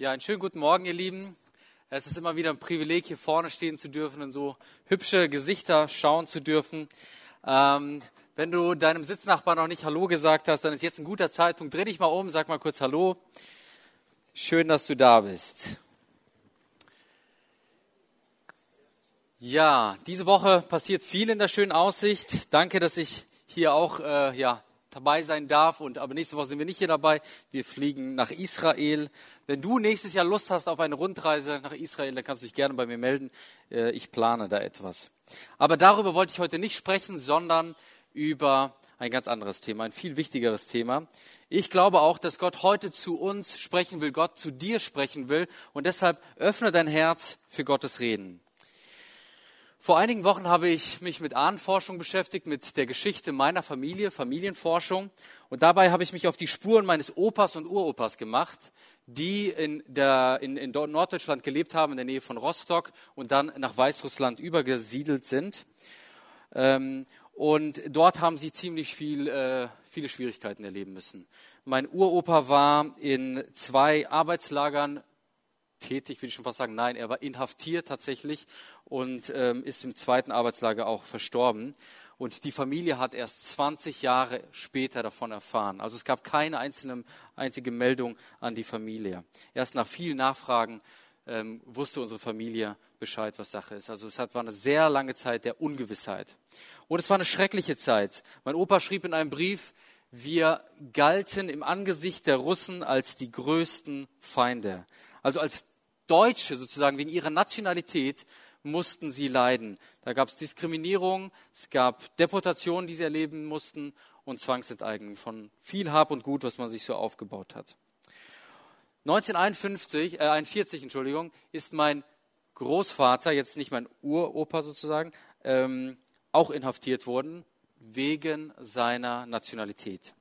Ja, einen schönen guten Morgen, ihr Lieben. Es ist immer wieder ein Privileg, hier vorne stehen zu dürfen und so hübsche Gesichter schauen zu dürfen. Ähm, wenn du deinem Sitznachbarn noch nicht Hallo gesagt hast, dann ist jetzt ein guter Zeitpunkt. Dreh dich mal um, sag mal kurz Hallo. Schön, dass du da bist. Ja, diese Woche passiert viel in der schönen Aussicht. Danke, dass ich hier auch äh, ja, dabei sein darf. Und aber nächste Woche sind wir nicht hier dabei. Wir fliegen nach Israel. Wenn du nächstes Jahr Lust hast auf eine Rundreise nach Israel, dann kannst du dich gerne bei mir melden. Äh, ich plane da etwas. Aber darüber wollte ich heute nicht sprechen, sondern über ein ganz anderes Thema, ein viel wichtigeres Thema. Ich glaube auch, dass Gott heute zu uns sprechen will, Gott zu dir sprechen will. Und deshalb öffne dein Herz für Gottes Reden. Vor einigen Wochen habe ich mich mit Ahnenforschung beschäftigt, mit der Geschichte meiner Familie, Familienforschung. Und dabei habe ich mich auf die Spuren meines Opas und Uropas gemacht, die in, der, in, in Norddeutschland gelebt haben, in der Nähe von Rostock und dann nach Weißrussland übergesiedelt sind. Ähm, und dort haben sie ziemlich viel, äh, viele Schwierigkeiten erleben müssen. Mein Uropa war in zwei Arbeitslagern tätig, will ich schon fast sagen. Nein, er war inhaftiert tatsächlich und ähm, ist im zweiten Arbeitslager auch verstorben. Und die Familie hat erst 20 Jahre später davon erfahren. Also es gab keine einzelne, einzige Meldung an die Familie. Erst nach vielen Nachfragen ähm, wusste unsere Familie Bescheid, was Sache ist. Also es hat, war eine sehr lange Zeit der Ungewissheit. Und es war eine schreckliche Zeit. Mein Opa schrieb in einem Brief, wir galten im Angesicht der Russen als die größten Feinde. Also als Deutsche sozusagen wegen ihrer Nationalität mussten sie leiden. Da gab es Diskriminierung, es gab Deportationen, die sie erleben mussten und Zwangsenteignung von viel Hab und Gut, was man sich so aufgebaut hat. 1941, äh, 41, Entschuldigung, ist mein Großvater, jetzt nicht mein Uropa sozusagen, ähm, auch inhaftiert worden wegen seiner Nationalität.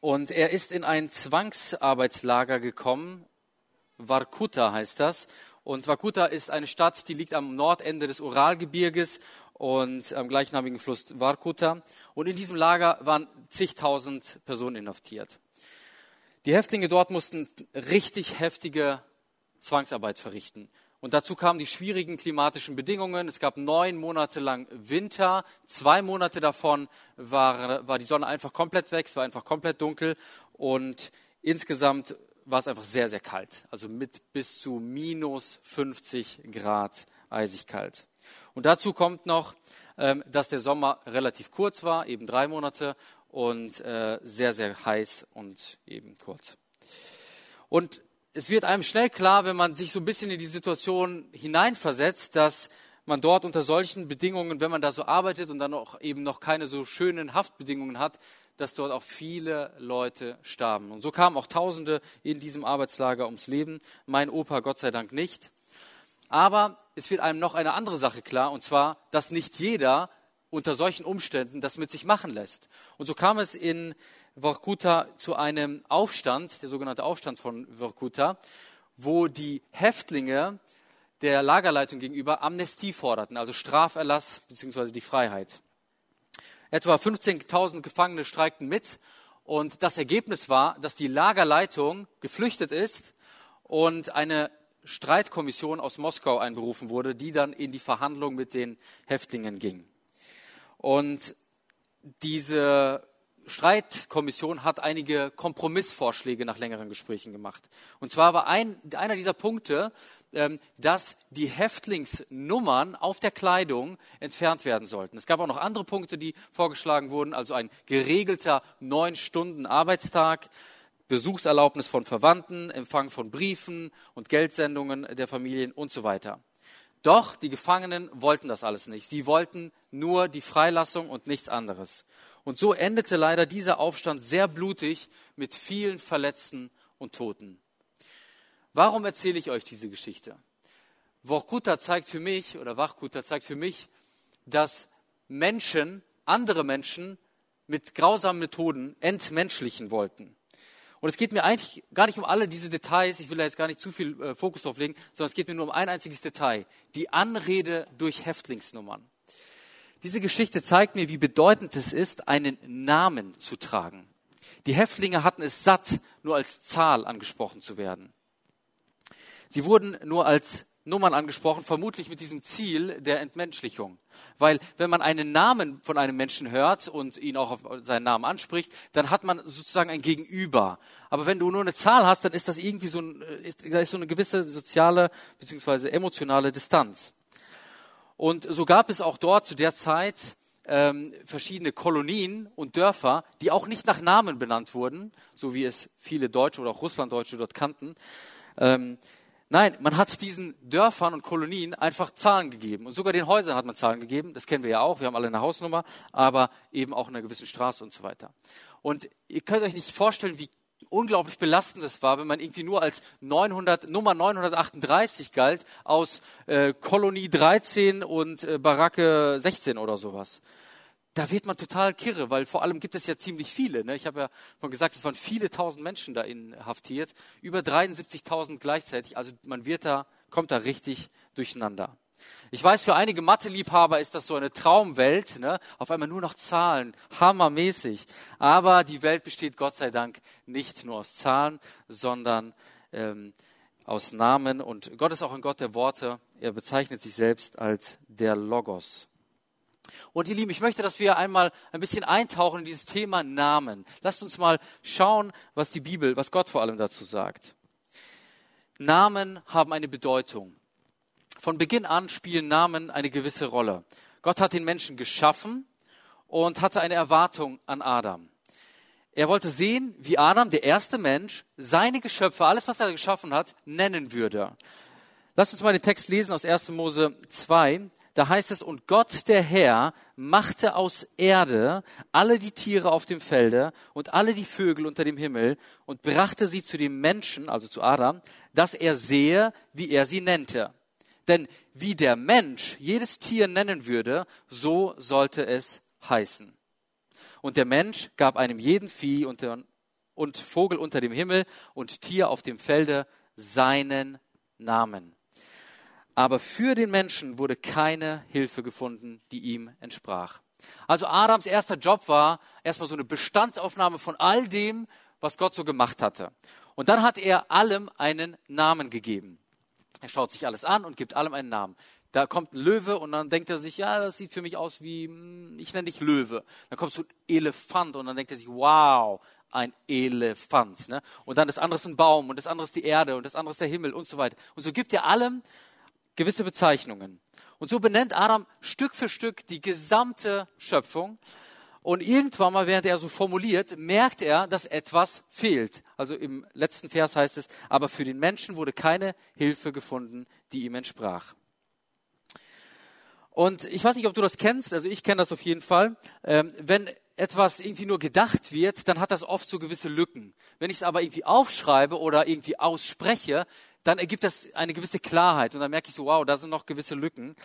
Und er ist in ein Zwangsarbeitslager gekommen Varkuta heißt das. Und Varkuta ist eine Stadt, die liegt am Nordende des Uralgebirges und am gleichnamigen Fluss Varkuta. Und in diesem Lager waren zigtausend Personen inhaftiert. Die Häftlinge dort mussten richtig heftige Zwangsarbeit verrichten. Und dazu kamen die schwierigen klimatischen Bedingungen. Es gab neun Monate lang Winter. Zwei Monate davon war, war die Sonne einfach komplett weg. Es war einfach komplett dunkel. Und insgesamt war es einfach sehr, sehr kalt. Also mit bis zu minus 50 Grad eisig kalt. Und dazu kommt noch, ähm, dass der Sommer relativ kurz war, eben drei Monate und äh, sehr, sehr heiß und eben kurz. Und es wird einem schnell klar, wenn man sich so ein bisschen in die Situation hineinversetzt, dass man dort unter solchen Bedingungen, wenn man da so arbeitet und dann auch eben noch keine so schönen Haftbedingungen hat, dass dort auch viele Leute starben. Und so kamen auch Tausende in diesem Arbeitslager ums Leben. Mein Opa Gott sei Dank nicht. Aber es wird einem noch eine andere Sache klar, und zwar, dass nicht jeder unter solchen Umständen das mit sich machen lässt. Und so kam es in Vorkuta zu einem Aufstand, der sogenannte Aufstand von Vorkuta, wo die Häftlinge der Lagerleitung gegenüber Amnestie forderten, also Straferlass bzw. die Freiheit. Etwa 15.000 Gefangene streikten mit und das Ergebnis war, dass die Lagerleitung geflüchtet ist und eine Streitkommission aus Moskau einberufen wurde, die dann in die Verhandlung mit den Häftlingen ging. Und diese Streitkommission hat einige Kompromissvorschläge nach längeren Gesprächen gemacht. Und zwar war ein, einer dieser Punkte, dass die Häftlingsnummern auf der Kleidung entfernt werden sollten. Es gab auch noch andere Punkte, die vorgeschlagen wurden, also ein geregelter neun Stunden Arbeitstag, Besuchserlaubnis von Verwandten, Empfang von Briefen und Geldsendungen der Familien und so weiter. Doch die Gefangenen wollten das alles nicht. Sie wollten nur die Freilassung und nichts anderes. Und so endete leider dieser Aufstand sehr blutig mit vielen Verletzten und Toten. Warum erzähle ich euch diese Geschichte? Vorkuta zeigt für mich, oder Wachkuta zeigt für mich, dass Menschen, andere Menschen mit grausamen Methoden entmenschlichen wollten. Und es geht mir eigentlich gar nicht um alle diese Details, ich will da jetzt gar nicht zu viel äh, Fokus drauf legen, sondern es geht mir nur um ein einziges Detail, die Anrede durch Häftlingsnummern. Diese Geschichte zeigt mir, wie bedeutend es ist, einen Namen zu tragen. Die Häftlinge hatten es satt, nur als Zahl angesprochen zu werden. Sie wurden nur als Nummern angesprochen, vermutlich mit diesem Ziel der Entmenschlichung. Weil wenn man einen Namen von einem Menschen hört und ihn auch auf seinen Namen anspricht, dann hat man sozusagen ein Gegenüber. Aber wenn du nur eine Zahl hast, dann ist das irgendwie so, ein, da ist so eine gewisse soziale bzw. emotionale Distanz. Und so gab es auch dort zu der Zeit ähm, verschiedene Kolonien und Dörfer, die auch nicht nach Namen benannt wurden, so wie es viele Deutsche oder auch Russlanddeutsche dort kannten. Ähm, nein, man hat diesen Dörfern und Kolonien einfach Zahlen gegeben. Und sogar den Häusern hat man Zahlen gegeben. Das kennen wir ja auch. Wir haben alle eine Hausnummer, aber eben auch eine gewisse Straße und so weiter. Und ihr könnt euch nicht vorstellen, wie unglaublich belastend es war, wenn man irgendwie nur als 900, Nummer 938 galt aus äh, Kolonie 13 und äh, Baracke 16 oder sowas. Da wird man total kirre, weil vor allem gibt es ja ziemlich viele. Ne? Ich habe ja schon gesagt, es waren viele tausend Menschen da inhaftiert, über 73.000 gleichzeitig. Also man wird da, kommt da richtig durcheinander. Ich weiß, für einige Mathe-Liebhaber ist das so eine Traumwelt, ne? auf einmal nur noch Zahlen, hammermäßig. Aber die Welt besteht Gott sei Dank nicht nur aus Zahlen, sondern ähm, aus Namen. Und Gott ist auch ein Gott der Worte. Er bezeichnet sich selbst als der Logos. Und ihr Lieben, ich möchte, dass wir einmal ein bisschen eintauchen in dieses Thema Namen. Lasst uns mal schauen, was die Bibel, was Gott vor allem dazu sagt. Namen haben eine Bedeutung. Von Beginn an spielen Namen eine gewisse Rolle. Gott hat den Menschen geschaffen und hatte eine Erwartung an Adam. Er wollte sehen, wie Adam, der erste Mensch, seine Geschöpfe, alles, was er geschaffen hat, nennen würde. Lasst uns mal den Text lesen aus 1. Mose 2. Da heißt es, und Gott der Herr machte aus Erde alle die Tiere auf dem Felde und alle die Vögel unter dem Himmel und brachte sie zu dem Menschen, also zu Adam, dass er sehe, wie er sie nennte. Denn wie der Mensch jedes Tier nennen würde, so sollte es heißen. Und der Mensch gab einem jeden Vieh und, und Vogel unter dem Himmel und Tier auf dem Felde seinen Namen. Aber für den Menschen wurde keine Hilfe gefunden, die ihm entsprach. Also Adams erster Job war erstmal so eine Bestandsaufnahme von all dem, was Gott so gemacht hatte. Und dann hat er allem einen Namen gegeben. Er schaut sich alles an und gibt allem einen Namen. Da kommt ein Löwe und dann denkt er sich, ja, das sieht für mich aus wie, hm, ich nenne dich Löwe. Dann kommt so ein Elefant und dann denkt er sich, wow, ein Elefant. Ne? Und dann das andere ist ein Baum und das andere ist die Erde und das andere ist der Himmel und so weiter. Und so gibt er allem gewisse Bezeichnungen. Und so benennt Adam Stück für Stück die gesamte Schöpfung. Und irgendwann mal, während er so formuliert, merkt er, dass etwas fehlt. Also im letzten Vers heißt es, aber für den Menschen wurde keine Hilfe gefunden, die ihm entsprach. Und ich weiß nicht, ob du das kennst, also ich kenne das auf jeden Fall. Ähm, wenn etwas irgendwie nur gedacht wird, dann hat das oft so gewisse Lücken. Wenn ich es aber irgendwie aufschreibe oder irgendwie ausspreche, dann ergibt das eine gewisse Klarheit. Und dann merke ich so, wow, da sind noch gewisse Lücken.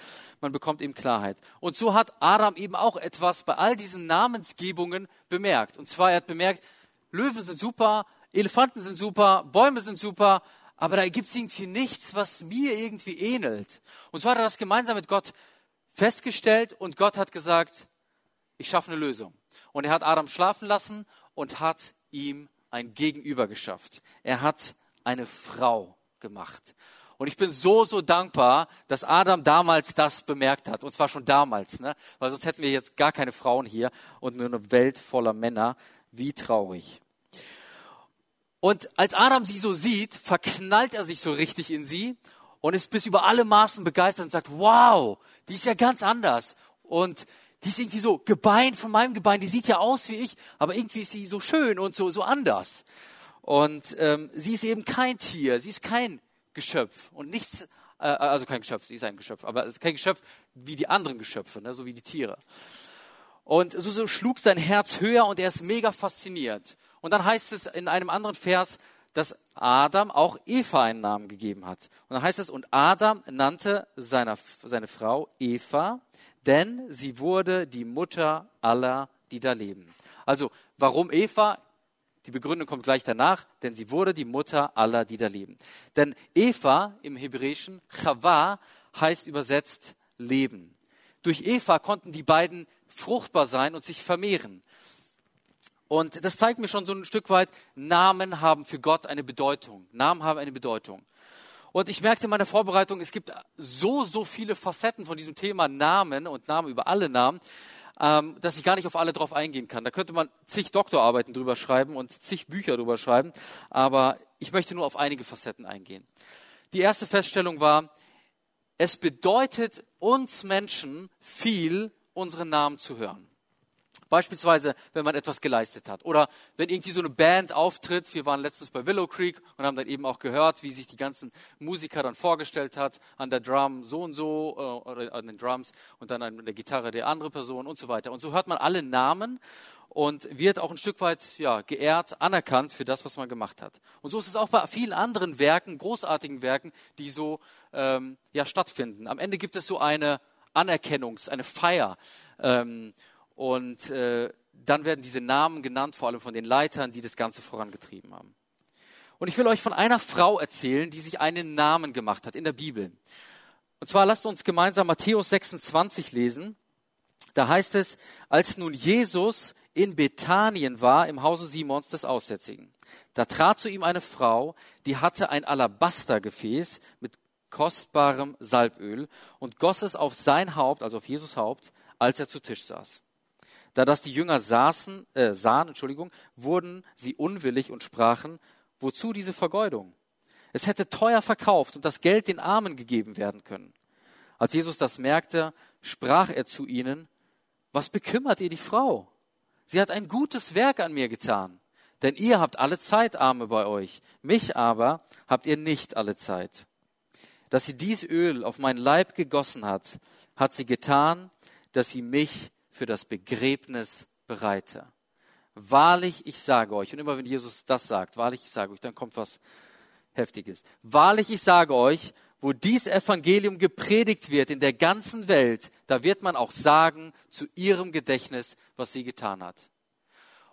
Man bekommt eben Klarheit. Und so hat Adam eben auch etwas bei all diesen Namensgebungen bemerkt. Und zwar, er hat bemerkt, Löwen sind super, Elefanten sind super, Bäume sind super, aber da gibt es irgendwie nichts, was mir irgendwie ähnelt. Und so hat er das gemeinsam mit Gott festgestellt und Gott hat gesagt, ich schaffe eine Lösung. Und er hat Adam schlafen lassen und hat ihm ein Gegenüber geschafft. Er hat eine Frau gemacht. Und ich bin so, so dankbar, dass Adam damals das bemerkt hat. Und zwar schon damals, ne? Weil sonst hätten wir jetzt gar keine Frauen hier und nur eine Welt voller Männer. Wie traurig. Und als Adam sie so sieht, verknallt er sich so richtig in sie und ist bis über alle Maßen begeistert und sagt, wow, die ist ja ganz anders. Und die ist irgendwie so Gebein von meinem Gebein, die sieht ja aus wie ich, aber irgendwie ist sie so schön und so, so anders. Und ähm, sie ist eben kein Tier, sie ist kein Geschöpf und nichts, äh, also kein Geschöpf, sie ist ein Geschöpf, aber es ist kein Geschöpf wie die anderen Geschöpfe, ne, so wie die Tiere. Und so, so schlug sein Herz höher und er ist mega fasziniert. Und dann heißt es in einem anderen Vers, dass Adam auch Eva einen Namen gegeben hat. Und dann heißt es, und Adam nannte seine, seine Frau Eva, denn sie wurde die Mutter aller, die da leben. Also, warum Eva? Die Begründung kommt gleich danach, denn sie wurde die Mutter aller, die da leben. Denn Eva im Hebräischen, Chava, heißt übersetzt Leben. Durch Eva konnten die beiden fruchtbar sein und sich vermehren. Und das zeigt mir schon so ein Stück weit, Namen haben für Gott eine Bedeutung. Namen haben eine Bedeutung. Und ich merkte in meiner Vorbereitung, es gibt so, so viele Facetten von diesem Thema Namen und Namen über alle Namen, ähm, dass ich gar nicht auf alle drauf eingehen kann. Da könnte man zig Doktorarbeiten drüber schreiben und zig Bücher drüber schreiben, aber ich möchte nur auf einige Facetten eingehen. Die erste Feststellung war, es bedeutet uns Menschen viel, unseren Namen zu hören. Beispielsweise, wenn man etwas geleistet hat. Oder wenn irgendwie so eine Band auftritt. Wir waren letztens bei Willow Creek und haben dann eben auch gehört, wie sich die ganzen Musiker dann vorgestellt hat. An der Drum so und so, äh, oder an den Drums und dann an der Gitarre der andere Person und so weiter. Und so hört man alle Namen und wird auch ein Stück weit ja, geehrt, anerkannt für das, was man gemacht hat. Und so ist es auch bei vielen anderen Werken, großartigen Werken, die so ähm, ja, stattfinden. Am Ende gibt es so eine Anerkennungs-, eine Feier. Ähm, und äh, dann werden diese Namen genannt, vor allem von den Leitern, die das Ganze vorangetrieben haben. Und ich will euch von einer Frau erzählen, die sich einen Namen gemacht hat in der Bibel. Und zwar lasst uns gemeinsam Matthäus 26 lesen. Da heißt es, als nun Jesus in Bethanien war, im Hause Simons des Aussätzigen, da trat zu ihm eine Frau, die hatte ein Alabastergefäß mit kostbarem Salböl und goss es auf sein Haupt, also auf Jesus Haupt, als er zu Tisch saß. Da das die Jünger saßen, äh, sahen, Entschuldigung, wurden sie unwillig und sprachen, wozu diese Vergeudung? Es hätte teuer verkauft und das Geld den Armen gegeben werden können. Als Jesus das merkte, sprach er zu ihnen, was bekümmert ihr die Frau? Sie hat ein gutes Werk an mir getan. Denn ihr habt alle Zeit Arme bei euch, mich aber habt ihr nicht alle Zeit. Dass sie dies Öl auf meinen Leib gegossen hat, hat sie getan, dass sie mich für das Begräbnis bereite. Wahrlich, ich sage euch, und immer wenn Jesus das sagt, wahrlich, ich sage euch, dann kommt was Heftiges. Wahrlich, ich sage euch, wo dies Evangelium gepredigt wird in der ganzen Welt, da wird man auch sagen zu ihrem Gedächtnis, was sie getan hat.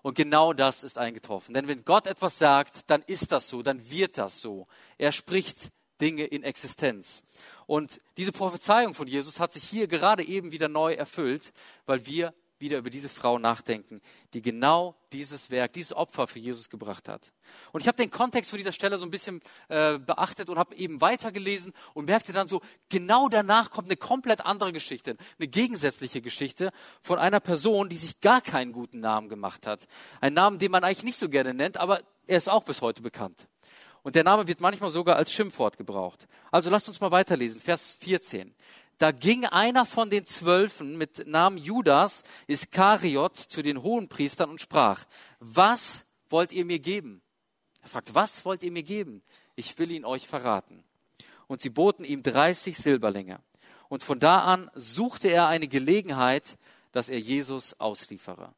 Und genau das ist eingetroffen. Denn wenn Gott etwas sagt, dann ist das so, dann wird das so. Er spricht Dinge in Existenz. Und diese Prophezeiung von Jesus hat sich hier gerade eben wieder neu erfüllt, weil wir wieder über diese Frau nachdenken, die genau dieses Werk, dieses Opfer für Jesus gebracht hat. Und ich habe den Kontext für dieser Stelle so ein bisschen äh, beachtet und habe eben weitergelesen und merkte dann so, genau danach kommt eine komplett andere Geschichte, eine gegensätzliche Geschichte von einer Person, die sich gar keinen guten Namen gemacht hat. Ein Namen, den man eigentlich nicht so gerne nennt, aber er ist auch bis heute bekannt. Und der Name wird manchmal sogar als Schimpfwort gebraucht. Also lasst uns mal weiterlesen, Vers 14. Da ging einer von den Zwölfen mit Namen Judas Iskariot zu den Hohenpriestern und sprach, was wollt ihr mir geben? Er fragt, was wollt ihr mir geben? Ich will ihn euch verraten. Und sie boten ihm 30 Silberlinge. Und von da an suchte er eine Gelegenheit, dass er Jesus ausliefere.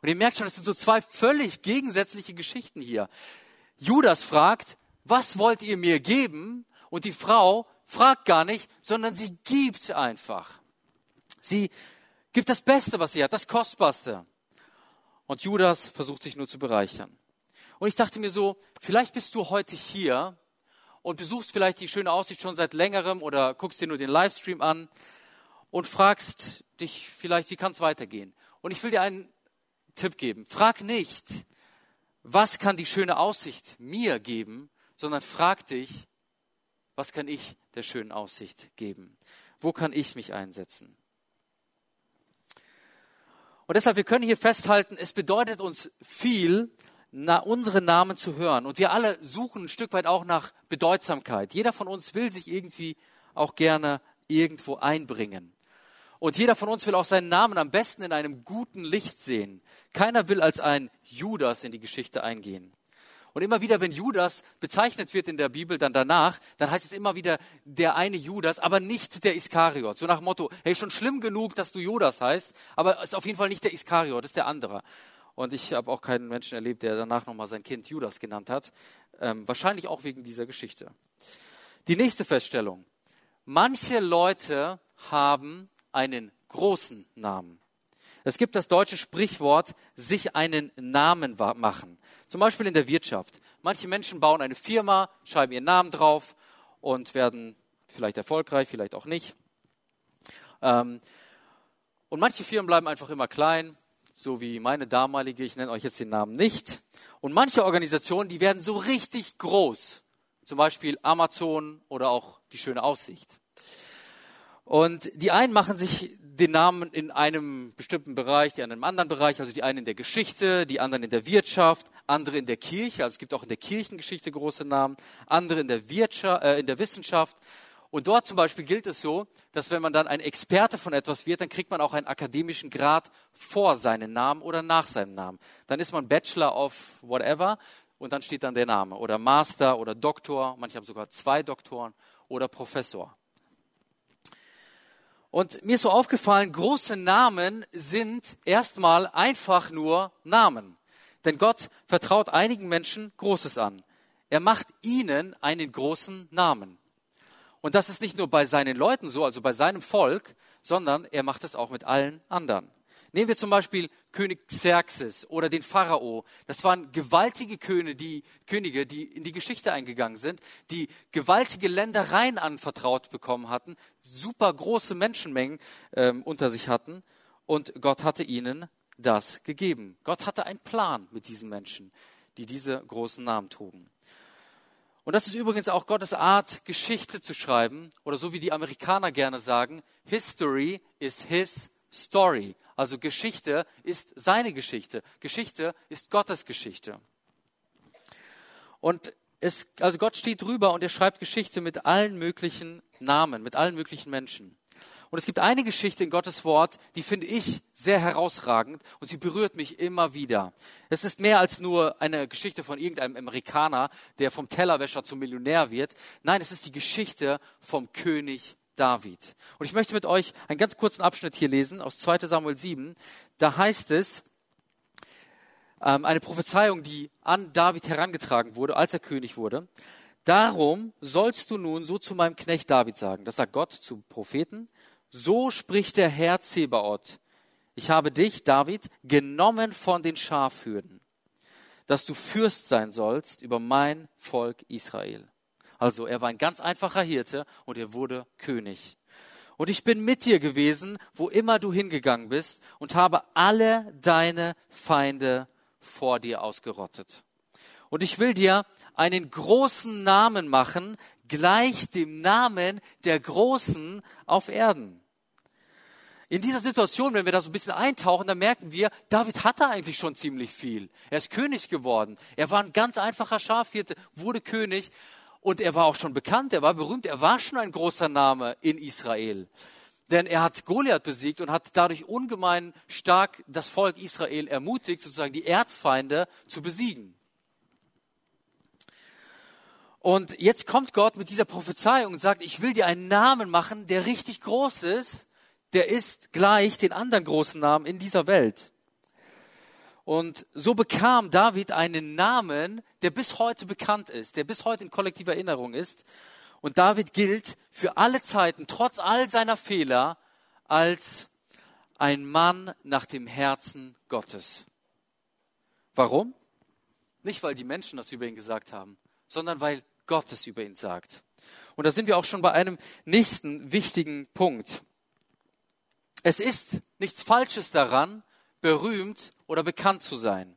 Und ihr merkt schon, es sind so zwei völlig gegensätzliche Geschichten hier. Judas fragt, was wollt ihr mir geben? Und die Frau fragt gar nicht, sondern sie gibt einfach. Sie gibt das Beste, was sie hat, das Kostbarste. Und Judas versucht sich nur zu bereichern. Und ich dachte mir so, vielleicht bist du heute hier und besuchst vielleicht die schöne Aussicht schon seit längerem oder guckst dir nur den Livestream an und fragst dich vielleicht, wie kann es weitergehen? Und ich will dir einen Tipp geben. Frag nicht, was kann die schöne Aussicht mir geben, sondern frag dich, was kann ich der schönen Aussicht geben? Wo kann ich mich einsetzen? Und deshalb, wir können hier festhalten, es bedeutet uns viel, na, unsere Namen zu hören. Und wir alle suchen ein Stück weit auch nach Bedeutsamkeit. Jeder von uns will sich irgendwie auch gerne irgendwo einbringen. Und jeder von uns will auch seinen Namen am besten in einem guten Licht sehen. Keiner will als ein Judas in die Geschichte eingehen. Und immer wieder, wenn Judas bezeichnet wird in der Bibel, dann danach, dann heißt es immer wieder der eine Judas, aber nicht der Iskariot. So nach Motto, hey, schon schlimm genug, dass du Judas heißt, aber es ist auf jeden Fall nicht der Iskariot, ist der andere. Und ich habe auch keinen Menschen erlebt, der danach nochmal sein Kind Judas genannt hat. Ähm, wahrscheinlich auch wegen dieser Geschichte. Die nächste Feststellung. Manche Leute haben einen großen Namen. Es gibt das deutsche Sprichwort, sich einen Namen machen. Zum Beispiel in der Wirtschaft. Manche Menschen bauen eine Firma, schreiben ihren Namen drauf und werden vielleicht erfolgreich, vielleicht auch nicht. Ähm, und manche Firmen bleiben einfach immer klein, so wie meine damalige, ich nenne euch jetzt den Namen nicht. Und manche Organisationen, die werden so richtig groß zum Beispiel Amazon oder auch die schöne Aussicht. Und die einen machen sich den Namen in einem bestimmten Bereich, die anderen im anderen Bereich, also die einen in der Geschichte, die anderen in der Wirtschaft, andere in der Kirche, also es gibt auch in der Kirchengeschichte große Namen, andere in der, Wirtschaft, äh, in der Wissenschaft. Und dort zum Beispiel gilt es so, dass wenn man dann ein Experte von etwas wird, dann kriegt man auch einen akademischen Grad vor seinem Namen oder nach seinem Namen. Dann ist man Bachelor of whatever und dann steht dann der Name oder Master oder Doktor, manche haben sogar zwei Doktoren oder Professor. Und mir ist so aufgefallen, große Namen sind erstmal einfach nur Namen. Denn Gott vertraut einigen Menschen Großes an. Er macht ihnen einen großen Namen. Und das ist nicht nur bei seinen Leuten so, also bei seinem Volk, sondern er macht es auch mit allen anderen. Nehmen wir zum Beispiel König Xerxes oder den Pharao. Das waren gewaltige Könige die, Könige, die in die Geschichte eingegangen sind, die gewaltige Ländereien anvertraut bekommen hatten, super große Menschenmengen ähm, unter sich hatten und Gott hatte ihnen das gegeben. Gott hatte einen Plan mit diesen Menschen, die diese großen Namen trugen. Und das ist übrigens auch Gottes Art, Geschichte zu schreiben, oder so wie die Amerikaner gerne sagen, History is his story. Also Geschichte ist seine Geschichte. Geschichte ist Gottes Geschichte. Und es, also Gott steht drüber und er schreibt Geschichte mit allen möglichen Namen, mit allen möglichen Menschen. Und es gibt eine Geschichte in Gottes Wort, die finde ich sehr herausragend und sie berührt mich immer wieder. Es ist mehr als nur eine Geschichte von irgendeinem Amerikaner, der vom Tellerwäscher zum Millionär wird. Nein, es ist die Geschichte vom König David. Und ich möchte mit euch einen ganz kurzen Abschnitt hier lesen aus 2 Samuel 7. Da heißt es, ähm, eine Prophezeiung, die an David herangetragen wurde, als er König wurde. Darum sollst du nun so zu meinem Knecht David sagen. Das sagt Gott zu Propheten. So spricht der Herr Zebaoth. Ich habe dich, David, genommen von den Schafhürden, dass du Fürst sein sollst über mein Volk Israel. Also er war ein ganz einfacher Hirte und er wurde König. Und ich bin mit dir gewesen, wo immer du hingegangen bist, und habe alle deine Feinde vor dir ausgerottet. Und ich will dir einen großen Namen machen, gleich dem Namen der Großen auf Erden. In dieser Situation, wenn wir da so ein bisschen eintauchen, dann merken wir, David hatte eigentlich schon ziemlich viel. Er ist König geworden. Er war ein ganz einfacher Schafhirte, wurde König und er war auch schon bekannt, er war berühmt, er war schon ein großer Name in Israel. Denn er hat Goliath besiegt und hat dadurch ungemein stark das Volk Israel ermutigt, sozusagen die Erzfeinde zu besiegen. Und jetzt kommt Gott mit dieser Prophezeiung und sagt, ich will dir einen Namen machen, der richtig groß ist der ist gleich den anderen großen Namen in dieser Welt. Und so bekam David einen Namen, der bis heute bekannt ist, der bis heute in kollektiver Erinnerung ist. Und David gilt für alle Zeiten, trotz all seiner Fehler, als ein Mann nach dem Herzen Gottes. Warum? Nicht, weil die Menschen das über ihn gesagt haben, sondern weil Gott es über ihn sagt. Und da sind wir auch schon bei einem nächsten wichtigen Punkt. Es ist nichts Falsches daran, berühmt oder bekannt zu sein.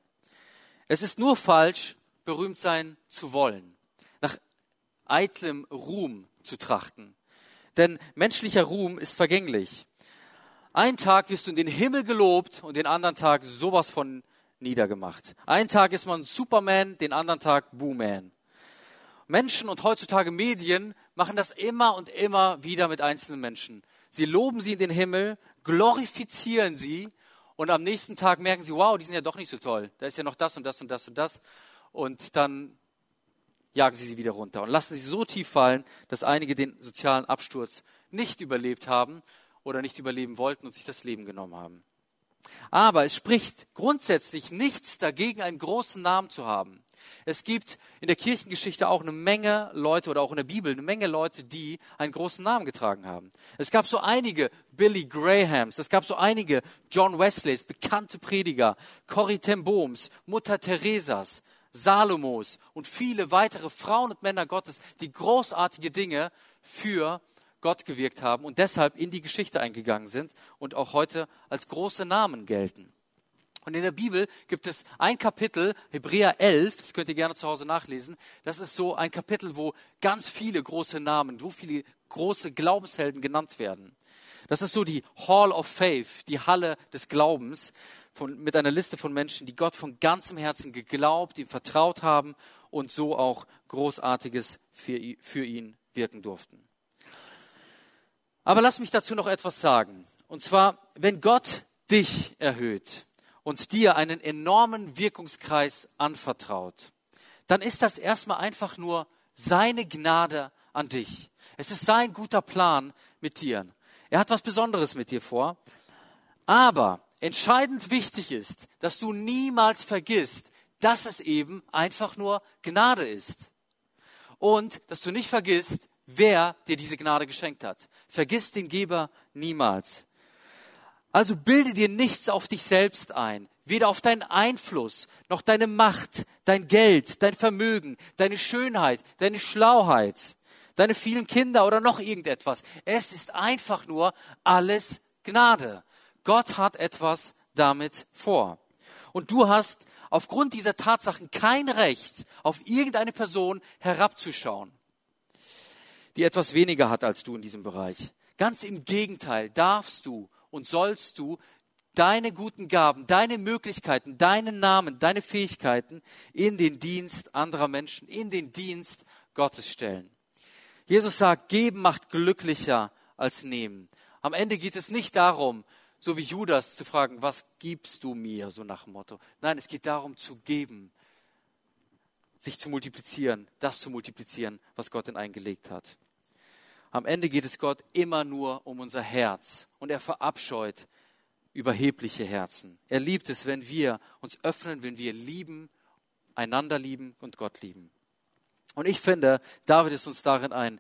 Es ist nur falsch, berühmt sein zu wollen, nach eitlem Ruhm zu trachten. Denn menschlicher Ruhm ist vergänglich. Ein Tag wirst du in den Himmel gelobt und den anderen Tag sowas von niedergemacht. Ein Tag ist man Superman, den anderen Tag Booman. Menschen und heutzutage Medien machen das immer und immer wieder mit einzelnen Menschen. Sie loben sie in den Himmel, glorifizieren sie und am nächsten Tag merken sie, wow, die sind ja doch nicht so toll. Da ist ja noch das und das und das und das. Und dann jagen sie sie wieder runter und lassen sie so tief fallen, dass einige den sozialen Absturz nicht überlebt haben oder nicht überleben wollten und sich das Leben genommen haben. Aber es spricht grundsätzlich nichts dagegen, einen großen Namen zu haben. Es gibt in der Kirchengeschichte auch eine Menge Leute oder auch in der Bibel eine Menge Leute, die einen großen Namen getragen haben. Es gab so einige Billy Grahams, es gab so einige John Wesleys, bekannte Prediger, Corrie ten Bohms, Mutter Theresas, Salomos und viele weitere Frauen und Männer Gottes, die großartige Dinge für Gott gewirkt haben und deshalb in die Geschichte eingegangen sind und auch heute als große Namen gelten. Und in der Bibel gibt es ein Kapitel, Hebräer 11, das könnt ihr gerne zu Hause nachlesen. Das ist so ein Kapitel, wo ganz viele große Namen, wo viele große Glaubenshelden genannt werden. Das ist so die Hall of Faith, die Halle des Glaubens, von, mit einer Liste von Menschen, die Gott von ganzem Herzen geglaubt, ihm vertraut haben und so auch Großartiges für, für ihn wirken durften. Aber lass mich dazu noch etwas sagen. Und zwar, wenn Gott dich erhöht, und dir einen enormen Wirkungskreis anvertraut, dann ist das erstmal einfach nur seine Gnade an dich. Es ist sein guter Plan mit dir. Er hat was Besonderes mit dir vor. Aber entscheidend wichtig ist, dass du niemals vergisst, dass es eben einfach nur Gnade ist. Und dass du nicht vergisst, wer dir diese Gnade geschenkt hat. Vergiss den Geber niemals. Also bilde dir nichts auf dich selbst ein, weder auf deinen Einfluss, noch deine Macht, dein Geld, dein Vermögen, deine Schönheit, deine Schlauheit, deine vielen Kinder oder noch irgendetwas. Es ist einfach nur alles Gnade. Gott hat etwas damit vor. Und du hast aufgrund dieser Tatsachen kein Recht, auf irgendeine Person herabzuschauen, die etwas weniger hat als du in diesem Bereich. Ganz im Gegenteil darfst du und sollst du deine guten Gaben, deine Möglichkeiten, deinen Namen, deine Fähigkeiten in den Dienst anderer Menschen, in den Dienst Gottes stellen. Jesus sagt, geben macht glücklicher als nehmen. Am Ende geht es nicht darum, so wie Judas zu fragen, was gibst du mir, so nach dem Motto. Nein, es geht darum zu geben, sich zu multiplizieren, das zu multiplizieren, was Gott in eingelegt hat. Am Ende geht es Gott immer nur um unser Herz und er verabscheut überhebliche Herzen. Er liebt es, wenn wir uns öffnen, wenn wir lieben, einander lieben und Gott lieben. Und ich finde, David ist uns darin ein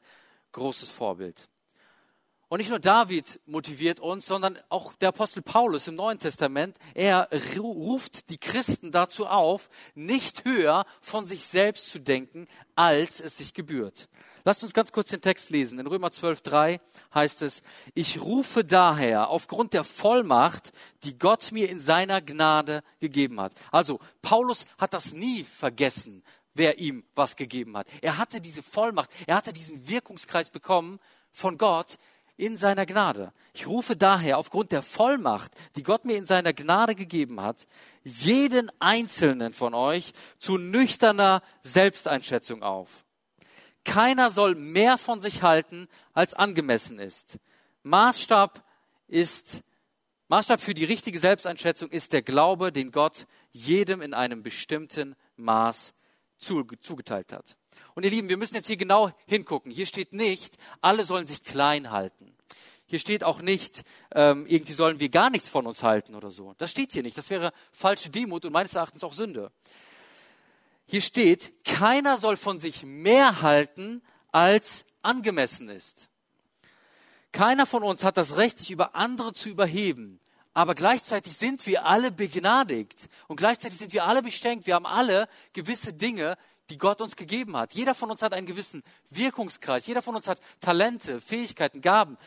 großes Vorbild. Und nicht nur David motiviert uns, sondern auch der Apostel Paulus im Neuen Testament. Er ruft die Christen dazu auf, nicht höher von sich selbst zu denken, als es sich gebührt. Lasst uns ganz kurz den Text lesen. In Römer 12.3 heißt es, ich rufe daher aufgrund der Vollmacht, die Gott mir in seiner Gnade gegeben hat. Also, Paulus hat das nie vergessen, wer ihm was gegeben hat. Er hatte diese Vollmacht, er hatte diesen Wirkungskreis bekommen von Gott, in seiner Gnade. Ich rufe daher aufgrund der Vollmacht, die Gott mir in seiner Gnade gegeben hat, jeden einzelnen von euch zu nüchterner Selbsteinschätzung auf. Keiner soll mehr von sich halten, als angemessen ist. Maßstab ist, Maßstab für die richtige Selbsteinschätzung ist der Glaube, den Gott jedem in einem bestimmten Maß zugeteilt hat. Und ihr Lieben, wir müssen jetzt hier genau hingucken. Hier steht nicht, alle sollen sich klein halten. Hier steht auch nicht, ähm, irgendwie sollen wir gar nichts von uns halten oder so. Das steht hier nicht. Das wäre falsche Demut und meines Erachtens auch Sünde. Hier steht, keiner soll von sich mehr halten, als angemessen ist. Keiner von uns hat das Recht, sich über andere zu überheben. Aber gleichzeitig sind wir alle begnadigt und gleichzeitig sind wir alle beschenkt. Wir haben alle gewisse Dinge, die Gott uns gegeben hat. Jeder von uns hat einen gewissen Wirkungskreis. Jeder von uns hat Talente, Fähigkeiten, Gaben.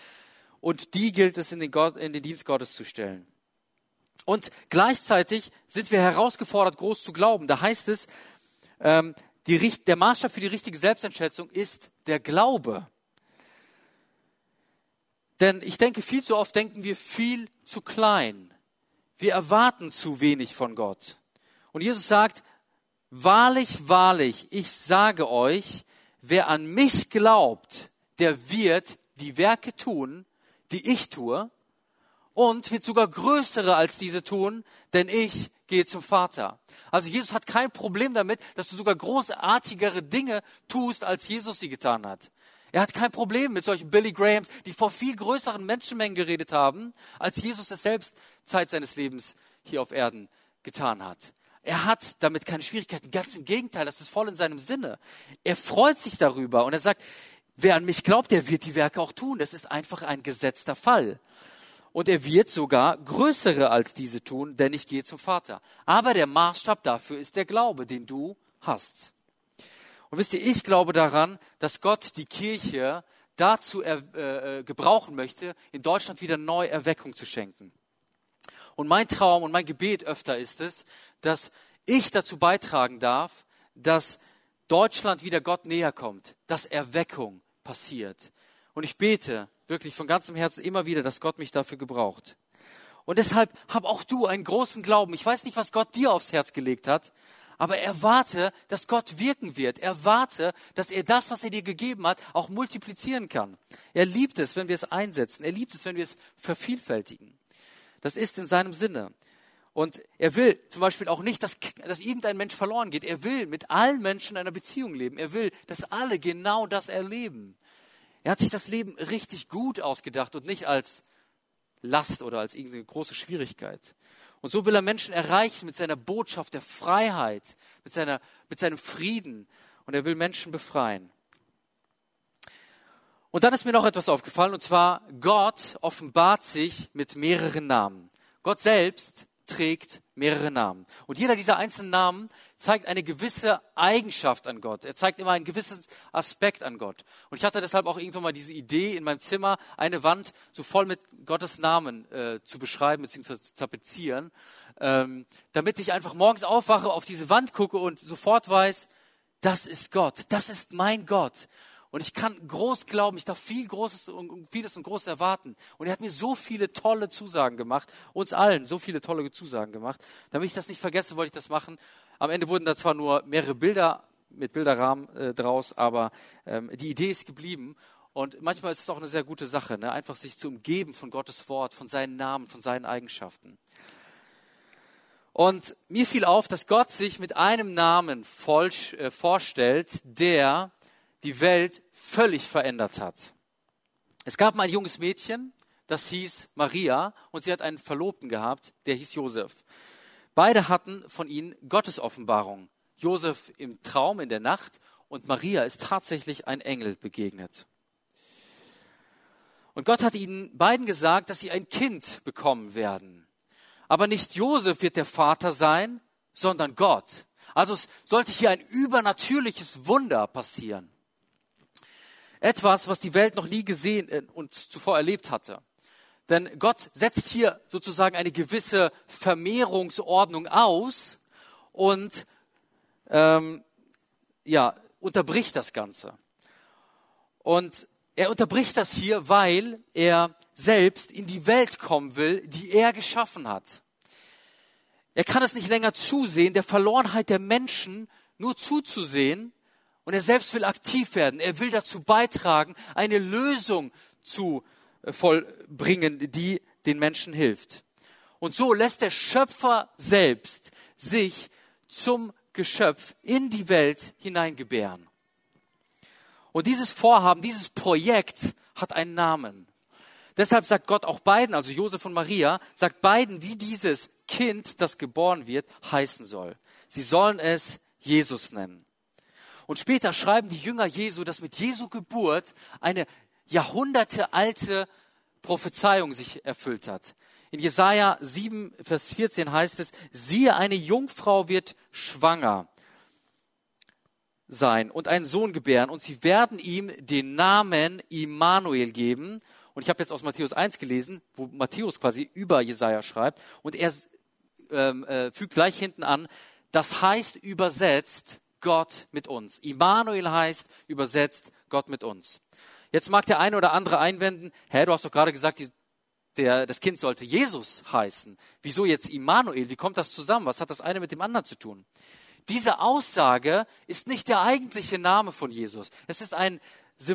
Und die gilt es in den, Gott, in den Dienst Gottes zu stellen. Und gleichzeitig sind wir herausgefordert, groß zu glauben. Da heißt es, ähm, die, der Maßstab für die richtige Selbsteinschätzung ist der Glaube. Denn ich denke, viel zu oft denken wir viel zu klein. Wir erwarten zu wenig von Gott. Und Jesus sagt, Wahrlich, wahrlich, ich sage euch, wer an mich glaubt, der wird die Werke tun, die ich tue, und wird sogar größere als diese tun, denn ich gehe zum Vater. Also Jesus hat kein Problem damit, dass du sogar großartigere Dinge tust, als Jesus sie getan hat. Er hat kein Problem mit solchen Billy Grahams, die vor viel größeren Menschenmengen geredet haben, als Jesus es selbst Zeit seines Lebens hier auf Erden getan hat. Er hat damit keine Schwierigkeiten. Ganz im Gegenteil, das ist voll in seinem Sinne. Er freut sich darüber und er sagt, wer an mich glaubt, der wird die Werke auch tun. Das ist einfach ein gesetzter Fall. Und er wird sogar größere als diese tun, denn ich gehe zum Vater. Aber der Maßstab dafür ist der Glaube, den du hast. Und wisst ihr, ich glaube daran, dass Gott die Kirche dazu er, äh, äh gebrauchen möchte, in Deutschland wieder neu Erweckung zu schenken. Und mein Traum und mein Gebet öfter ist es, dass ich dazu beitragen darf, dass Deutschland wieder Gott näher kommt, dass Erweckung passiert. Und ich bete wirklich von ganzem Herzen immer wieder, dass Gott mich dafür gebraucht. Und deshalb hab auch du einen großen Glauben. Ich weiß nicht, was Gott dir aufs Herz gelegt hat, aber erwarte, dass Gott wirken wird. Erwarte, dass er das, was er dir gegeben hat, auch multiplizieren kann. Er liebt es, wenn wir es einsetzen. Er liebt es, wenn wir es vervielfältigen. Das ist in seinem Sinne. Und er will zum Beispiel auch nicht, dass, dass irgendein Mensch verloren geht. Er will mit allen Menschen in einer Beziehung leben. Er will, dass alle genau das erleben. Er hat sich das Leben richtig gut ausgedacht und nicht als Last oder als irgendeine große Schwierigkeit. Und so will er Menschen erreichen mit seiner Botschaft der Freiheit, mit, seiner, mit seinem Frieden. Und er will Menschen befreien. Und dann ist mir noch etwas aufgefallen, und zwar, Gott offenbart sich mit mehreren Namen. Gott selbst trägt mehrere Namen. Und jeder dieser einzelnen Namen zeigt eine gewisse Eigenschaft an Gott. Er zeigt immer einen gewissen Aspekt an Gott. Und ich hatte deshalb auch irgendwann mal diese Idee in meinem Zimmer, eine Wand so voll mit Gottes Namen äh, zu beschreiben bzw. zu tapezieren, ähm, damit ich einfach morgens aufwache, auf diese Wand gucke und sofort weiß, das ist Gott, das ist mein Gott. Und ich kann groß glauben, ich darf viel Großes und vieles und Großes erwarten. Und er hat mir so viele tolle Zusagen gemacht, uns allen so viele tolle Zusagen gemacht. Damit ich das nicht vergesse, wollte ich das machen. Am Ende wurden da zwar nur mehrere Bilder mit Bilderrahmen äh, draus, aber ähm, die Idee ist geblieben. Und manchmal ist es auch eine sehr gute Sache, ne? einfach sich zu umgeben von Gottes Wort, von seinen Namen, von seinen Eigenschaften. Und mir fiel auf, dass Gott sich mit einem Namen voll, äh, vorstellt, der die Welt völlig verändert hat. Es gab mal ein junges Mädchen, das hieß Maria, und sie hat einen Verlobten gehabt, der hieß Josef. Beide hatten von ihnen Gottes Offenbarung. Josef im Traum in der Nacht und Maria ist tatsächlich ein Engel begegnet. Und Gott hat ihnen beiden gesagt, dass sie ein Kind bekommen werden. Aber nicht Josef wird der Vater sein, sondern Gott. Also es sollte hier ein übernatürliches Wunder passieren. Etwas, was die Welt noch nie gesehen äh, und zuvor erlebt hatte. Denn Gott setzt hier sozusagen eine gewisse Vermehrungsordnung aus und ähm, ja, unterbricht das Ganze. Und er unterbricht das hier, weil er selbst in die Welt kommen will, die er geschaffen hat. Er kann es nicht länger zusehen, der Verlorenheit der Menschen nur zuzusehen. Und er selbst will aktiv werden. Er will dazu beitragen, eine Lösung zu vollbringen, die den Menschen hilft. Und so lässt der Schöpfer selbst sich zum Geschöpf in die Welt hineingebären. Und dieses Vorhaben, dieses Projekt hat einen Namen. Deshalb sagt Gott auch beiden, also Josef und Maria, sagt beiden, wie dieses Kind, das geboren wird, heißen soll. Sie sollen es Jesus nennen. Und später schreiben die Jünger Jesu, dass mit Jesu Geburt eine jahrhundertealte Prophezeiung sich erfüllt hat. In Jesaja 7, Vers 14 heißt es, siehe, eine Jungfrau wird schwanger sein und einen Sohn gebären und sie werden ihm den Namen Immanuel geben. Und ich habe jetzt aus Matthäus 1 gelesen, wo Matthäus quasi über Jesaja schreibt und er ähm, äh, fügt gleich hinten an, das heißt übersetzt Gott mit uns. Immanuel heißt übersetzt Gott mit uns. Jetzt mag der eine oder andere einwenden, hä, du hast doch gerade gesagt, die, der, das Kind sollte Jesus heißen. Wieso jetzt Immanuel? Wie kommt das zusammen? Was hat das eine mit dem anderen zu tun? Diese Aussage ist nicht der eigentliche Name von Jesus. Es ist ein,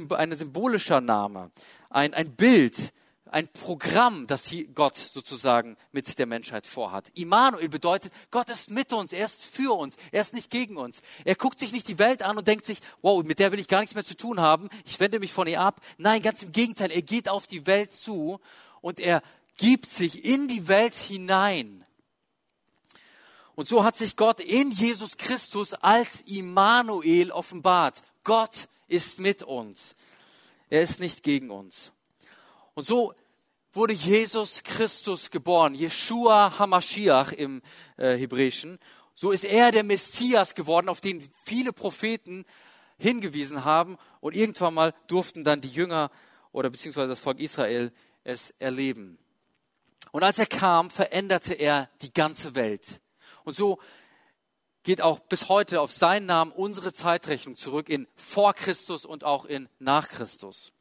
ein symbolischer Name, ein, ein Bild, ein Programm, das Gott sozusagen mit der Menschheit vorhat. Immanuel bedeutet, Gott ist mit uns, er ist für uns, er ist nicht gegen uns. Er guckt sich nicht die Welt an und denkt sich, wow, mit der will ich gar nichts mehr zu tun haben, ich wende mich von ihr ab. Nein, ganz im Gegenteil, er geht auf die Welt zu und er gibt sich in die Welt hinein. Und so hat sich Gott in Jesus Christus als Immanuel offenbart. Gott ist mit uns. Er ist nicht gegen uns. Und so wurde Jesus Christus geboren, Yeshua Hamashiach im äh, Hebräischen. So ist er der Messias geworden, auf den viele Propheten hingewiesen haben. Und irgendwann mal durften dann die Jünger oder beziehungsweise das Volk Israel es erleben. Und als er kam, veränderte er die ganze Welt. Und so geht auch bis heute auf seinen Namen unsere Zeitrechnung zurück in vor Christus und auch in nach Christus.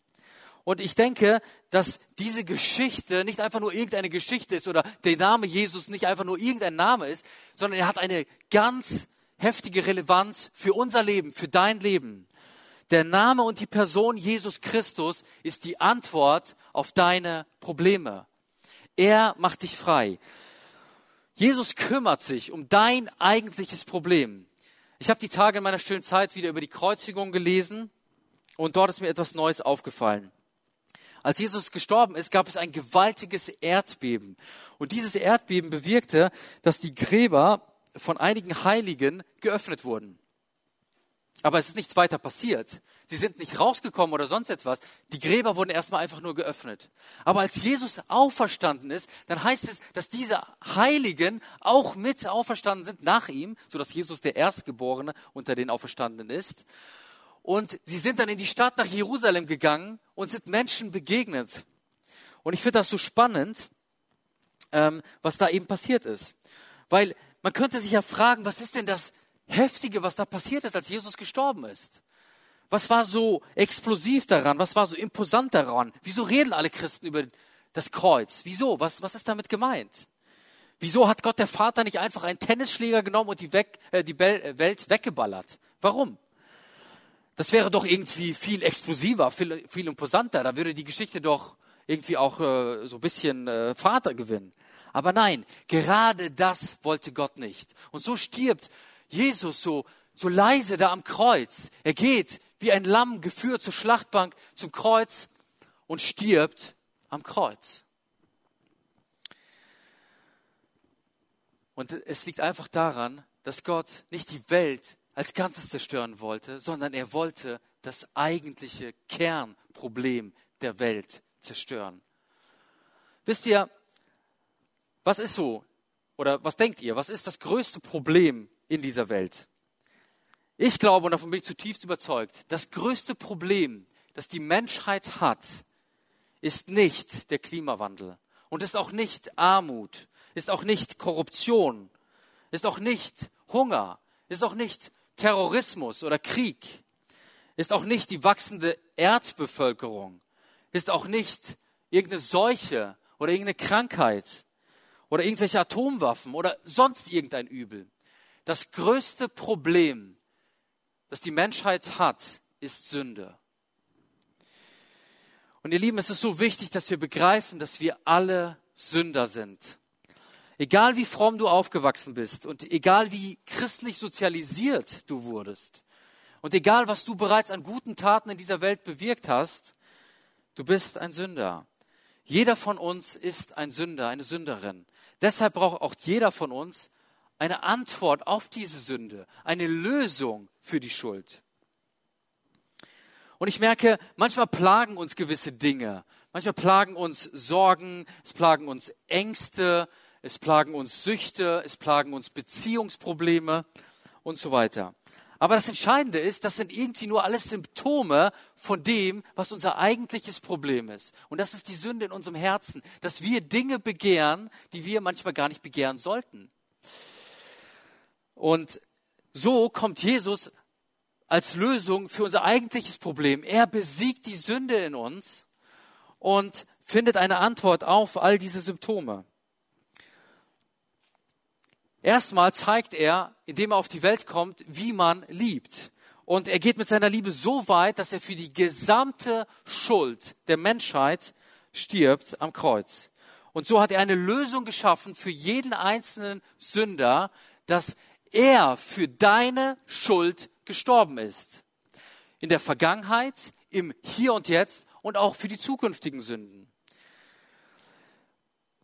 Und ich denke, dass diese Geschichte nicht einfach nur irgendeine Geschichte ist oder der Name Jesus nicht einfach nur irgendein Name ist, sondern er hat eine ganz heftige Relevanz für unser Leben, für dein Leben. Der Name und die Person Jesus Christus ist die Antwort auf deine Probleme. Er macht dich frei. Jesus kümmert sich um dein eigentliches Problem. Ich habe die Tage in meiner stillen Zeit wieder über die Kreuzigung gelesen und dort ist mir etwas Neues aufgefallen. Als Jesus gestorben ist, gab es ein gewaltiges Erdbeben. Und dieses Erdbeben bewirkte, dass die Gräber von einigen Heiligen geöffnet wurden. Aber es ist nichts weiter passiert. Sie sind nicht rausgekommen oder sonst etwas. Die Gräber wurden erstmal einfach nur geöffnet. Aber als Jesus auferstanden ist, dann heißt es, dass diese Heiligen auch mit auferstanden sind nach ihm, sodass Jesus der Erstgeborene unter den Auferstandenen ist. Und sie sind dann in die Stadt nach Jerusalem gegangen und sind Menschen begegnet. Und ich finde das so spannend, ähm, was da eben passiert ist. Weil man könnte sich ja fragen, was ist denn das Heftige, was da passiert ist, als Jesus gestorben ist? Was war so explosiv daran? Was war so imposant daran? Wieso reden alle Christen über das Kreuz? Wieso? Was, was ist damit gemeint? Wieso hat Gott der Vater nicht einfach einen Tennisschläger genommen und die, weg, äh, die äh, Welt weggeballert? Warum? Das wäre doch irgendwie viel explosiver, viel, viel imposanter. Da würde die Geschichte doch irgendwie auch äh, so ein bisschen äh, Vater gewinnen. Aber nein, gerade das wollte Gott nicht. Und so stirbt Jesus so, so leise da am Kreuz. Er geht wie ein Lamm geführt zur Schlachtbank, zum Kreuz und stirbt am Kreuz. Und es liegt einfach daran, dass Gott nicht die Welt als Ganzes zerstören wollte, sondern er wollte das eigentliche Kernproblem der Welt zerstören. Wisst ihr, was ist so? Oder was denkt ihr? Was ist das größte Problem in dieser Welt? Ich glaube, und davon bin ich zutiefst überzeugt, das größte Problem, das die Menschheit hat, ist nicht der Klimawandel und ist auch nicht Armut, ist auch nicht Korruption, ist auch nicht Hunger, ist auch nicht Terrorismus oder Krieg, ist auch nicht die wachsende Erdbevölkerung, ist auch nicht irgendeine Seuche oder irgendeine Krankheit, oder irgendwelche Atomwaffen oder sonst irgendein Übel. Das größte Problem, das die Menschheit hat, ist Sünde. Und ihr Lieben, es ist so wichtig, dass wir begreifen, dass wir alle Sünder sind. Egal wie fromm du aufgewachsen bist und egal wie christlich sozialisiert du wurdest und egal was du bereits an guten Taten in dieser Welt bewirkt hast, du bist ein Sünder. Jeder von uns ist ein Sünder, eine Sünderin. Deshalb braucht auch jeder von uns eine Antwort auf diese Sünde, eine Lösung für die Schuld. Und ich merke, manchmal plagen uns gewisse Dinge. Manchmal plagen uns Sorgen, es plagen uns Ängste, es plagen uns Süchte, es plagen uns Beziehungsprobleme und so weiter. Aber das Entscheidende ist, das sind irgendwie nur alles Symptome von dem, was unser eigentliches Problem ist. Und das ist die Sünde in unserem Herzen, dass wir Dinge begehren, die wir manchmal gar nicht begehren sollten. Und so kommt Jesus als Lösung für unser eigentliches Problem. Er besiegt die Sünde in uns und findet eine Antwort auf all diese Symptome. Erstmal zeigt er, indem er auf die Welt kommt, wie man liebt. Und er geht mit seiner Liebe so weit, dass er für die gesamte Schuld der Menschheit stirbt am Kreuz. Und so hat er eine Lösung geschaffen für jeden einzelnen Sünder, dass er für deine Schuld gestorben ist. In der Vergangenheit, im Hier und Jetzt und auch für die zukünftigen Sünden.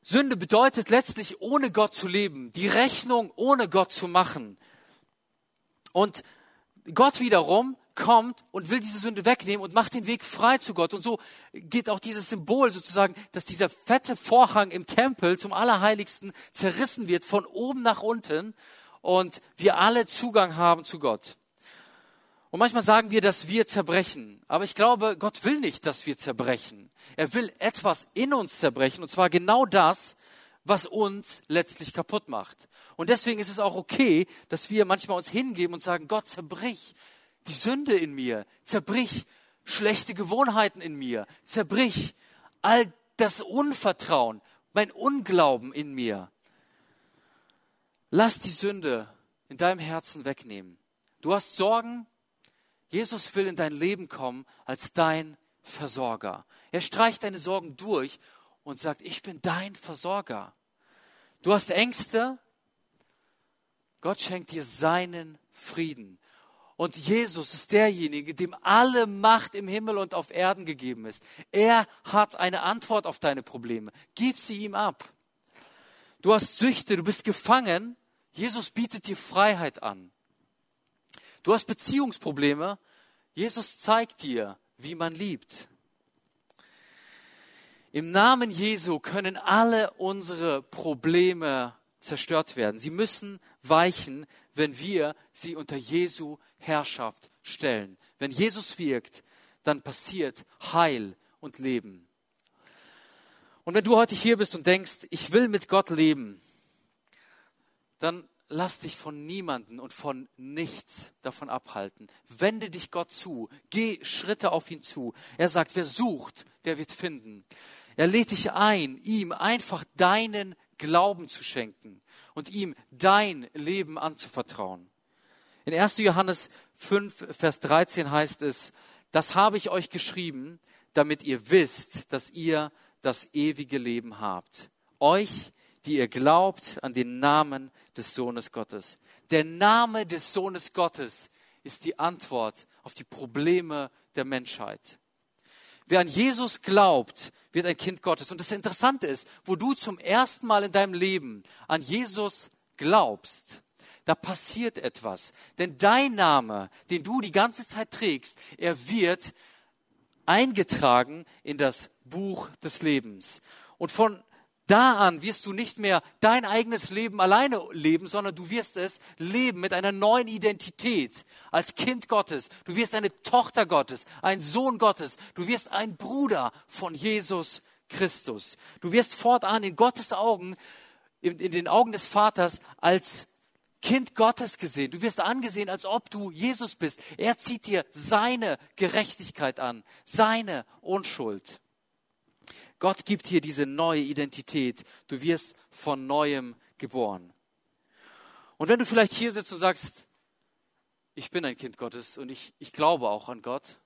Sünde bedeutet letztlich, ohne Gott zu leben, die Rechnung ohne Gott zu machen. Und Gott wiederum kommt und will diese Sünde wegnehmen und macht den Weg frei zu Gott. Und so geht auch dieses Symbol sozusagen, dass dieser fette Vorhang im Tempel zum Allerheiligsten zerrissen wird von oben nach unten und wir alle Zugang haben zu Gott. Und manchmal sagen wir, dass wir zerbrechen. Aber ich glaube, Gott will nicht, dass wir zerbrechen. Er will etwas in uns zerbrechen. Und zwar genau das, was uns letztlich kaputt macht. Und deswegen ist es auch okay, dass wir manchmal uns hingeben und sagen, Gott, zerbrich die Sünde in mir. Zerbrich schlechte Gewohnheiten in mir. Zerbrich all das Unvertrauen, mein Unglauben in mir. Lass die Sünde in deinem Herzen wegnehmen. Du hast Sorgen, Jesus will in dein Leben kommen als dein Versorger. Er streicht deine Sorgen durch und sagt, ich bin dein Versorger. Du hast Ängste, Gott schenkt dir seinen Frieden. Und Jesus ist derjenige, dem alle Macht im Himmel und auf Erden gegeben ist. Er hat eine Antwort auf deine Probleme. Gib sie ihm ab. Du hast Süchte, du bist gefangen. Jesus bietet dir Freiheit an. Du hast Beziehungsprobleme. Jesus zeigt dir, wie man liebt. Im Namen Jesu können alle unsere Probleme zerstört werden. Sie müssen weichen, wenn wir sie unter Jesu Herrschaft stellen. Wenn Jesus wirkt, dann passiert Heil und Leben. Und wenn du heute hier bist und denkst, ich will mit Gott leben, dann lass dich von niemanden und von nichts davon abhalten. Wende dich Gott zu. Geh Schritte auf ihn zu. Er sagt, wer sucht, der wird finden. Er lädt dich ein, ihm einfach deinen Glauben zu schenken und ihm dein Leben anzuvertrauen. In 1. Johannes 5, Vers 13 heißt es, das habe ich euch geschrieben, damit ihr wisst, dass ihr das ewige Leben habt. Euch, die ihr glaubt an den Namen des Sohnes Gottes. Der Name des Sohnes Gottes ist die Antwort auf die Probleme der Menschheit. Wer an Jesus glaubt, wird ein Kind Gottes. Und das Interessante ist, wo du zum ersten Mal in deinem Leben an Jesus glaubst, da passiert etwas. Denn dein Name, den du die ganze Zeit trägst, er wird eingetragen in das Buch des Lebens. Und von da an wirst du nicht mehr dein eigenes Leben alleine leben, sondern du wirst es leben mit einer neuen Identität als Kind Gottes. Du wirst eine Tochter Gottes, ein Sohn Gottes. Du wirst ein Bruder von Jesus Christus. Du wirst fortan in Gottes Augen, in, in den Augen des Vaters als Kind Gottes gesehen. Du wirst angesehen, als ob du Jesus bist. Er zieht dir seine Gerechtigkeit an, seine Unschuld. Gott gibt hier diese neue Identität. Du wirst von neuem geboren. Und wenn du vielleicht hier sitzt und sagst, ich bin ein Kind Gottes und ich, ich glaube auch an Gott,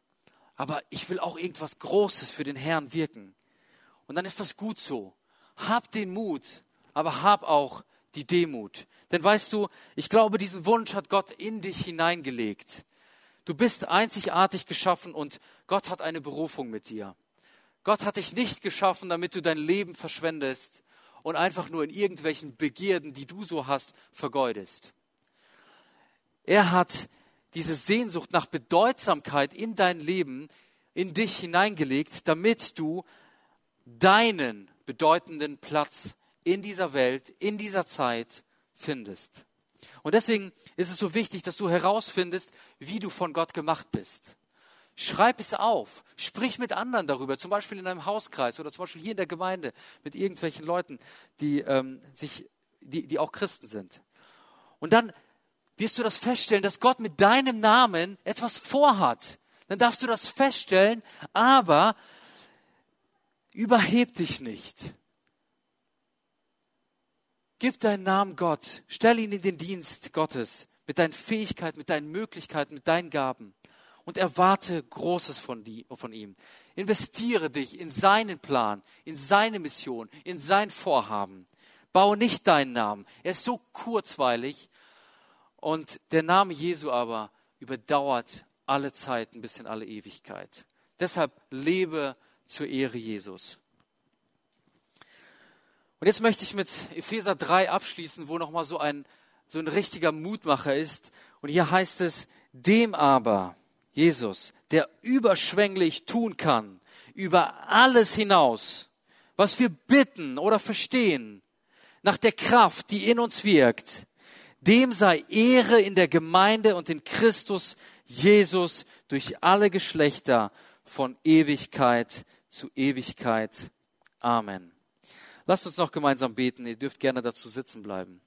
aber ich will auch irgendwas Großes für den Herrn wirken. Und dann ist das gut so. Hab den Mut, aber hab auch die Demut. Denn weißt du, ich glaube, diesen Wunsch hat Gott in dich hineingelegt. Du bist einzigartig geschaffen und Gott hat eine Berufung mit dir. Gott hat dich nicht geschaffen, damit du dein Leben verschwendest und einfach nur in irgendwelchen Begierden, die du so hast, vergeudest. Er hat diese Sehnsucht nach Bedeutsamkeit in dein Leben in dich hineingelegt, damit du deinen bedeutenden Platz in dieser Welt, in dieser Zeit findest. Und deswegen ist es so wichtig, dass du herausfindest, wie du von Gott gemacht bist. Schreib es auf. Sprich mit anderen darüber, zum Beispiel in einem Hauskreis oder zum Beispiel hier in der Gemeinde mit irgendwelchen Leuten, die, ähm, sich, die, die auch Christen sind. Und dann wirst du das feststellen, dass Gott mit deinem Namen etwas vorhat. Dann darfst du das feststellen, aber überheb dich nicht. Gib deinen Namen Gott, stell ihn in den Dienst Gottes mit deinen Fähigkeiten, mit deinen Möglichkeiten, mit deinen Gaben und erwarte Großes von, die, von ihm. Investiere dich in seinen Plan, in seine Mission, in sein Vorhaben. Baue nicht deinen Namen. Er ist so kurzweilig und der Name Jesu aber überdauert alle Zeiten bis in alle Ewigkeit. Deshalb lebe zur Ehre Jesus. Und jetzt möchte ich mit Epheser 3 abschließen, wo nochmal so ein, so ein richtiger Mutmacher ist. Und hier heißt es, dem aber, Jesus, der überschwänglich tun kann, über alles hinaus, was wir bitten oder verstehen, nach der Kraft, die in uns wirkt, dem sei Ehre in der Gemeinde und in Christus Jesus durch alle Geschlechter von Ewigkeit zu Ewigkeit. Amen. Lasst uns noch gemeinsam beten. Ihr dürft gerne dazu sitzen bleiben.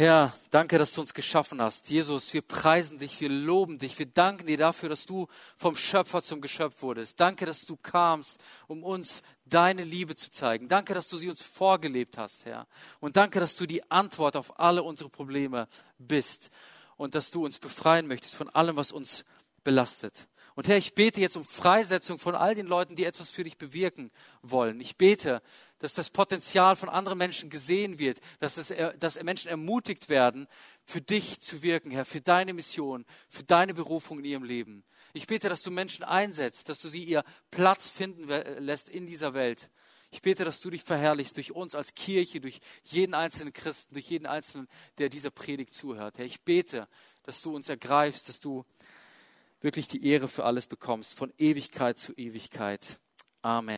Herr, danke, dass du uns geschaffen hast. Jesus, wir preisen dich, wir loben dich, wir danken dir dafür, dass du vom Schöpfer zum Geschöpf wurdest. Danke, dass du kamst, um uns deine Liebe zu zeigen. Danke, dass du sie uns vorgelebt hast, Herr. Und danke, dass du die Antwort auf alle unsere Probleme bist und dass du uns befreien möchtest von allem, was uns belastet. Und Herr, ich bete jetzt um Freisetzung von all den Leuten, die etwas für dich bewirken wollen. Ich bete, dass das Potenzial von anderen Menschen gesehen wird, dass, es, dass Menschen ermutigt werden, für dich zu wirken, Herr, für deine Mission, für deine Berufung in ihrem Leben. Ich bete, dass du Menschen einsetzt, dass du sie ihr Platz finden lässt in dieser Welt. Ich bete, dass du dich verherrlichst durch uns als Kirche, durch jeden einzelnen Christen, durch jeden einzelnen, der dieser Predigt zuhört. Herr, ich bete, dass du uns ergreifst, dass du wirklich die Ehre für alles bekommst, von Ewigkeit zu Ewigkeit. Amen.